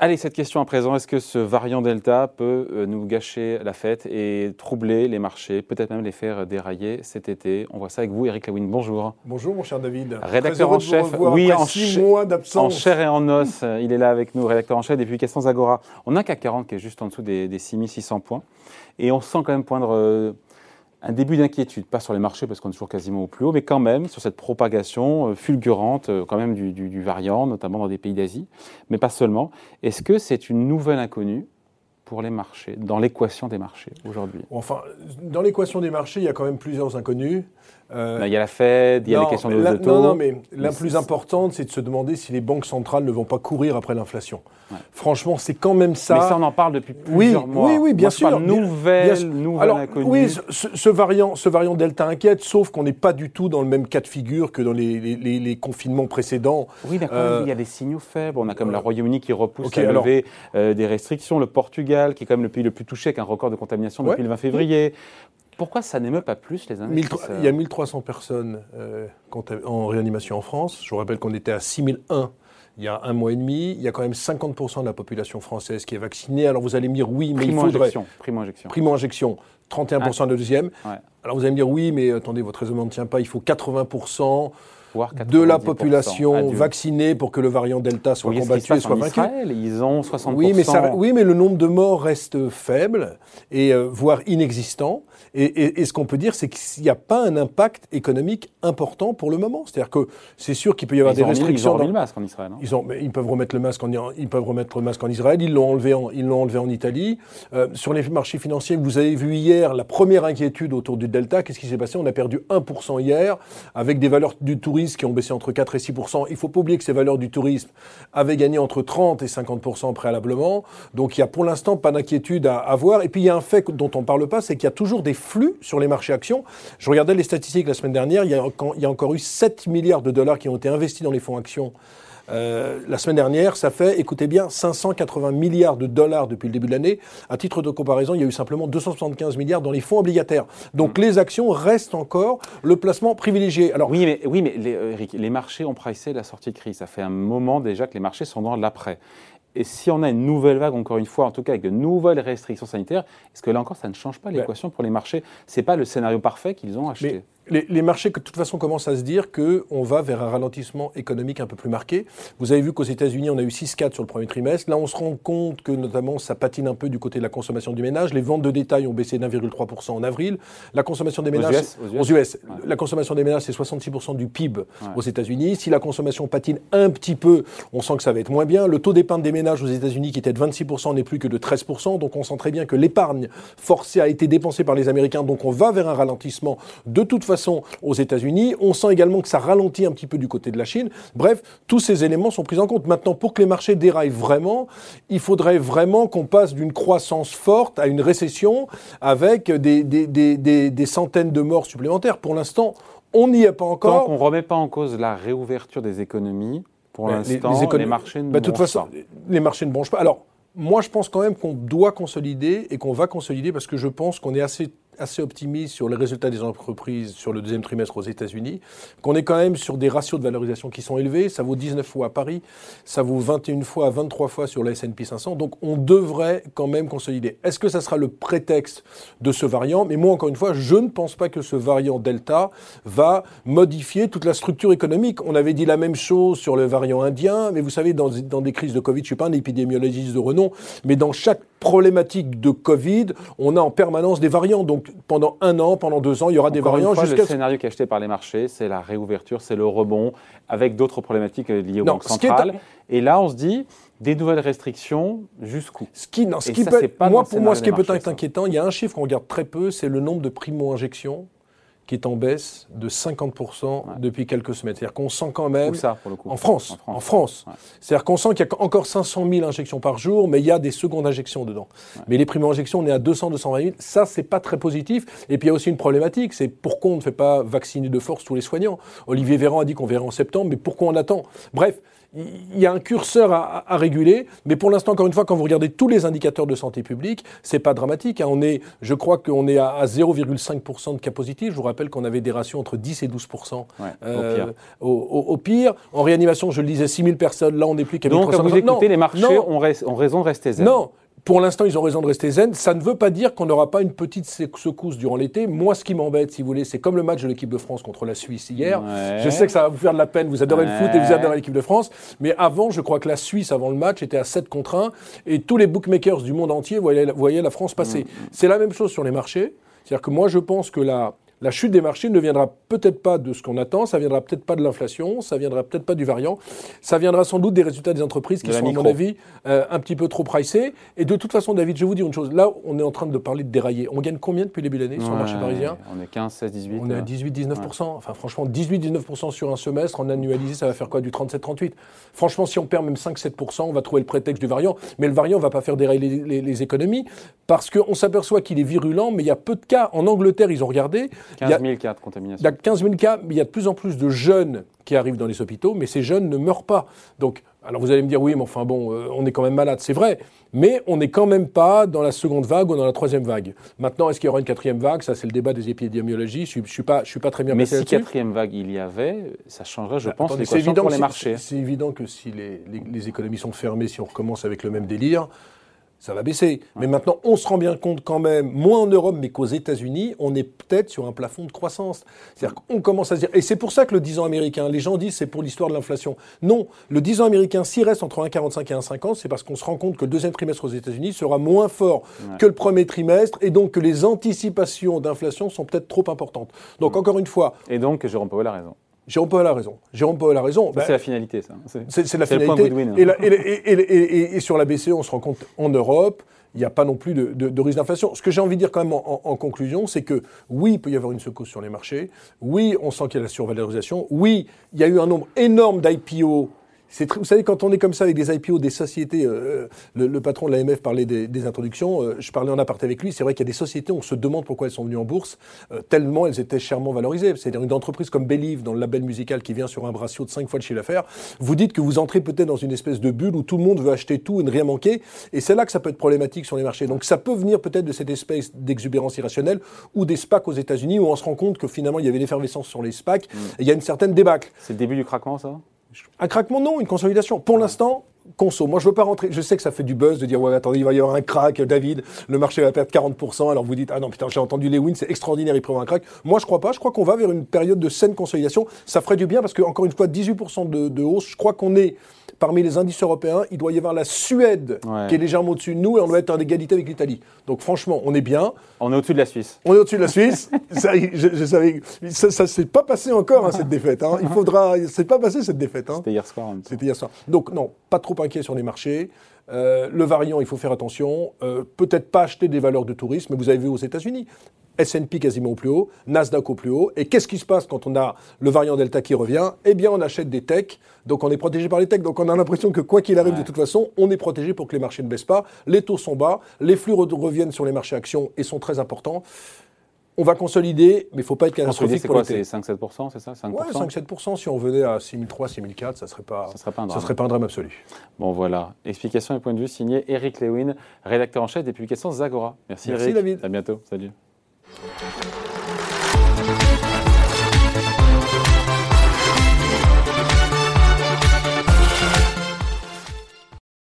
Allez, cette question à présent, est-ce que ce variant Delta peut euh, nous gâcher la fête et troubler les marchés, peut-être même les faire dérailler cet été? On voit ça avec vous, Eric Lewin. Bonjour. Bonjour, mon cher David. Rédacteur en chef, oui, en, six mois en chair et en os. il est là avec nous, rédacteur en chef des publications Agora. On a un CAC 40 qui est juste en dessous des, des 6600 points. Et on sent quand même poindre euh, un début d'inquiétude, pas sur les marchés parce qu'on est toujours quasiment au plus haut, mais quand même sur cette propagation euh, fulgurante euh, quand même du, variant, notamment dans des pays d'Asie, mais pas seulement. Est-ce que c'est une nouvelle inconnue pour les marchés, dans l'équation des marchés aujourd'hui Enfin, dans l'équation des marchés, il y a quand même plusieurs inconnues. Euh, il y a la Fed, il y a les questions de la, taux. Non, non, mais la plus importante, c'est de se demander si les banques centrales ne vont pas courir après l'inflation. Franchement, c'est quand même ça. Mais ça, on en parle depuis plusieurs oui, mois. Oui, oui, bien sûr. Nouvelle, nouvelle Alors, Oui, ce, variant, ce variant Delta inquiète, sauf qu'on n'est pas du tout dans le même cas de figure que dans les, confinements précédents. Oui, d'accord. Euh, il y a des signaux faibles. On a comme le Royaume-uni qui repousse à lever euh, des restrictions, le Portugal qui est quand même le pays le plus touché avec un record de contamination depuis le 20 février. Pourquoi ça n'émeut pas plus les investisseurs Il y a 1300 personnes euh, en réanimation en France. Je vous rappelle qu'on était à 6001 il y a un mois et demi. Il y a quand même 50% de la population française qui est vaccinée. Alors vous allez me dire oui, mais il faudrait... Primo-injection. Primo-injection. 31% de deuxième. Alors vous allez me dire oui, mais attendez, votre raisonnement ne tient pas. Il faut 80% de la population vaccinée pour que le variant Delta soit combattu et soit vaincu. ils ont 60%. Oui mais, oui, mais le nombre de morts reste faible, et euh, voire inexistant. Et, ce qu'on peut dire, c'est qu'il n'y a pas un impact économique important pour le moment. C'est-à-dire que c'est sûr qu'il peut y avoir des restrictions. ils ont remis le masque en Israël. Ils, ont, ils, peuvent remettre le masque en, ils peuvent remettre le masque en Israël. Ils l'ont enlevé en, ils l'ont enlevé en Italie. Euh, sur les marchés financiers, vous avez vu hier la première inquiétude autour du Delta. Qu'est-ce qui s'est passé? On a perdu 1% hier, avec des valeurs du tourisme qui ont baissé entre 4 et 6 Il faut pas oublier que ces valeurs du tourisme avaient gagné entre 30 et 50% préalablement. Donc il n'y a pour l'instant pas d'inquiétude à avoir. Et puis il y a un fait dont on ne parle pas, c'est qu'il y a toujours des flux sur les marchés actions. Je regardais les statistiques la semaine dernière, il y a, il y a encore eu 7 milliards de dollars qui ont été investis dans les fonds actions euh, la semaine dernière, ça fait, écoutez bien, 580 milliards de dollars depuis le début de l'année. À titre de comparaison, il y a eu simplement 275 milliards dans les fonds obligataires. Donc mm. les actions restent encore le placement privilégié. Alors, oui, mais, oui, mais les, euh, Eric, les marchés ont pricé la sortie de crise. Ça fait un moment déjà que les marchés sont dans l'après. Et si on a une nouvelle vague, encore une fois, en tout cas avec de nouvelles restrictions sanitaires, est-ce que là encore, ça ne change pas ben l'équation pour les marchés? Ce n'est pas le scénario parfait qu'ils ont acheté les, marchés, de toute façon, commencent à se dire qu'on va vers un ralentissement économique un peu plus marqué. Vous avez vu qu'aux États-Unis, on a eu 6,4 sur le premier trimestre. Là, on se rend compte que, notamment, ça patine un peu du côté de la consommation du ménage. Les ventes de détail ont baissé d'1,3% en avril. La consommation des ménages. Aux US. La consommation des ménages, c'est 66% du PIB aux États-Unis. Si la consommation patine un petit peu, on sent que ça va être moins bien. Le taux d'épargne des ménages aux États-Unis, qui était de 26%, n'est plus que de 13%. Donc, on sent très bien que l'épargne forcée a été dépensée par les Américains. Donc, on va vers un ralentissement. De toute façon, aux États-Unis, on sent également que ça ralentit un petit peu du côté de la Chine. Bref, tous ces éléments sont pris en compte. Maintenant, pour que les marchés déraillent vraiment, il faudrait vraiment qu'on passe d'une croissance forte à une récession avec des, des, centaines de morts supplémentaires. Pour l'instant, on n'y est pas encore. Tant qu'on ne remet pas en cause la réouverture des économies, pour ben, l'instant, les, marchés ne ben, toute façon, pas. Les marchés ne bronchent pas. Alors, moi, je pense quand même qu'on doit consolider et qu'on va consolider parce que je pense qu'on est assez assez optimiste sur les résultats des entreprises sur le deuxième trimestre aux États-Unis, qu'on est quand même sur des ratios de valorisation qui sont élevés. Ça vaut 19 fois à Paris, ça vaut 21 fois, 23 fois sur le S&P 500. Donc on devrait quand même consolider. Est-ce que ça sera le prétexte de ce variant? Mais moi, encore une fois, je ne pense pas que ce variant Delta va modifier toute la structure économique. On avait dit la même chose sur le variant indien, mais vous savez, dans, dans des crises de Covid, je ne suis pas un épidémiologiste de renom, mais dans chaque problématique de Covid, on a en permanence des variants. Donc pendant un an, pendant deux ans, il y aura des variants. Fois, le scénario qui est acheté par les marchés, c'est la réouverture, c'est le rebond, avec d'autres problématiques liées aux banques centrales. Et là, on se dit, des nouvelles restrictions, jusqu'où? Ce qui, non, ce qui peut, moi, pour moi, ce qui peut être inquiétant, il y a un chiffre qu'on regarde très peu, c'est le nombre de primo-injections qui est en baisse de 50% depuis quelques semaines. C'est-à-dire qu'on sent quand même... Où ça, pour le coup En France. En France. C'est-à-dire qu'on sent qu'il y a encore 500 000 injections par jour, mais il y a des secondes injections dedans. Mais les primo-injections, on est à 200, 220 000. Ça, c'est pas très positif. Et puis, il y a aussi une problématique, c'est pourquoi on ne fait pas vacciner de force tous les soignants? Olivier Véran a dit qu'on verrait en septembre, mais pourquoi on attend? Bref, il y a un curseur à, à réguler, mais pour l'instant, encore une fois, quand vous regardez tous les indicateurs de santé publique, c'est pas dramatique. hein. On est, je crois qu'on est à, à 0,5% de cas positifs. Je vous rappelle qu'on avait des ratios entre 10 et 12% Ouais, euh, au pire. au, au- au pire. En réanimation, je le disais, 6 000 personnes. Là, on n'est plus qu'à Donc, quand vous 1350. écoutez, Non, les marchés non, ont, rais- ont raison de rester zen. non, pour l'instant, ils ont raison de rester zen. Ça ne veut pas dire qu'on n'aura pas une petite sec- secousse durant l'été. Moi, ce qui m'embête, si vous voulez, c'est comme le match de l'équipe de France contre la Suisse hier. Ouais. Je sais que ça va vous faire de la peine. Vous adorez le foot et vous adorez l'équipe de France. Mais avant, je crois que la Suisse, avant le match, était à 7 contre 1. Et tous les bookmakers du monde entier voyaient, la- voyaient la France passer. C'est la même chose sur les marchés. C'est-à-dire que moi, je pense que la, la chute des marchés ne viendra peut-être pas de ce qu'on attend, ça viendra peut-être pas de l'inflation, ça viendra peut-être pas du variant, ça viendra sans doute des résultats des entreprises qui De sont, à mon avis, euh, un petit peu trop pricés. Et de toute façon, David, je vais vous dire une chose. Là, on est en train de parler de dérailler. On gagne combien depuis le début de l'année sur le marché Ouais, parisien? On est 15, 16, 18. on est à euh. 18-19%. Enfin, franchement, 18-19% sur un semestre, en annualisé, ça va faire quoi? Du 37-38 Franchement, si on perd même 5-7%, on va trouver le prétexte du variant. Mais le variant ne va pas faire dérailler les, les- les économies parce qu'on s'aperçoit qu'il est virulent, mais il y a peu de cas. En Angleterre, ils ont regardé. Il y a, 15 000 cas de il contamination. y a 15 000 cas, mais il y a de plus en plus de jeunes qui arrivent dans les hôpitaux, mais ces jeunes ne meurent pas. Donc, alors vous allez me dire, oui, mais enfin bon, euh, on est quand même malade, c'est vrai, mais on n'est quand même pas dans la seconde vague ou dans la troisième vague. Maintenant, est-ce qu'il y aura une quatrième vague? Ça, c'est le débat des épidémiologistes. Je ne suis, pas, je suis pas très bien Mais si quatrième vague il y avait, ça changerait, je Bah, pense, l'équation pour les marchés. C'est évident que si les, les- les économies sont fermées, si on recommence avec le même délire, ça va baisser. Mais maintenant, on se rend bien compte quand même, moins en Europe, mais qu'aux États-Unis, on est peut-être sur un plafond de croissance. C'est-à-dire qu'on commence à se dire. Et c'est pour ça que le 10 ans américain, les gens disent c'est pour l'histoire de l'inflation. Non, le 10 ans américain, s'il reste entre 1,45 et 1,50, c'est parce qu'on se rend compte que le deuxième trimestre aux États-Unis sera moins fort que le premier trimestre et donc que les anticipations d'inflation sont peut-être trop importantes. Donc, encore une fois, Et donc, Jérôme Powell a raison. Jérôme Powell a raison. Jérôme Powell a raison. Ben, c'est la finalité, ça. C'est- la C'est le point finalité. Goodwin, hein. Et, la- et- et- et sur la BCE, on se rend compte en Europe, il n'y a pas non plus de, de- de risque d'inflation. Ce que j'ai envie de dire quand même en, en- en conclusion, c'est que oui, il peut y avoir une secousse sur les marchés. Oui, on sent qu'il y a la survalorisation. Oui, il y a eu un nombre énorme d'IPO. Très- Vous savez, quand on est comme ça avec des IPO, des sociétés, euh, le, le patron de l'AMF parlait des, des introductions, euh, je parlais en aparté avec lui, c'est vrai qu'il y a des sociétés, on se demande pourquoi elles sont venues en bourse, euh, tellement elles étaient chèrement valorisées. C'est-à-dire une entreprise comme Believe, dans le label musical qui vient sur un ratio de 5 fois le chiffre d'affaires, vous dites que vous entrez peut-être dans une espèce de bulle où tout le monde veut acheter tout et ne rien manquer, et c'est là que ça peut être problématique sur les marchés. Donc ça peut venir peut-être de cette espèce d'exubérance irrationnelle ou des SPAC aux États-Unis où on se rend compte que finalement il y avait l'effervescence sur les SPAC, et il y a une certaine débâcle. C'est le début du craquement, ça? Un craquement, non, une consolidation. Pour l'instant, conso. Moi, je veux pas rentrer. Je sais que ça fait du buzz de dire, ouais, attendez, il va y avoir un crack, David, le marché va perdre 40%. Alors vous dites, ah non, putain, j'ai entendu Lewin, c'est extraordinaire, il prévoit un crack. Moi, je crois pas. Je crois qu'on va vers une période de saine consolidation. Ça ferait du bien parce que, encore une fois, 18% de, de hausse. Je crois qu'on est parmi les indices européens. Il doit y avoir la Suède Ouais. qui est légèrement au-dessus de nous et on doit être en égalité avec l'Italie. Donc, franchement, on est bien. On est au-dessus de la Suisse. On est au-dessus de la Suisse. ça, je, je savais, ça, ça s'est pas passé encore, hein, cette défaite. Hein. Il faudra, c'est pas passé cette défaite. Hein. C'était hier soir. C'était hier soir. Donc non, pas trop inquiet sur les marchés. Euh, le variant, il faut faire attention. Euh, Peut-être pas acheter des valeurs de tourisme, mais vous avez vu aux États-Unis. S&P quasiment au plus haut, Nasdaq au plus haut. Et qu'est-ce qui se passe quand on a le variant Delta qui revient? Eh bien, on achète des techs, donc on est protégé par les techs. Donc on a l'impression que quoi qu'il arrive, de toute façon, on est protégé pour que les marchés ne baissent pas. Les taux sont bas, les flux re- reviennent sur les marchés actions et sont très importants. On va consolider, mais il ne faut pas être catastrophique c'est pour l'été. C'est 5-7%, c'est ça 5% Ouais, 5-7%. Si on venait à 6003, 6004, ça ne serait, pas, Ça serait pas un ça serait pas un drame absolu. Bon, voilà. Explication et point de vue signé Eric Lewin, rédacteur en chef des publications Zagora. Merci, Merci, Eric. David. À bientôt. Salut.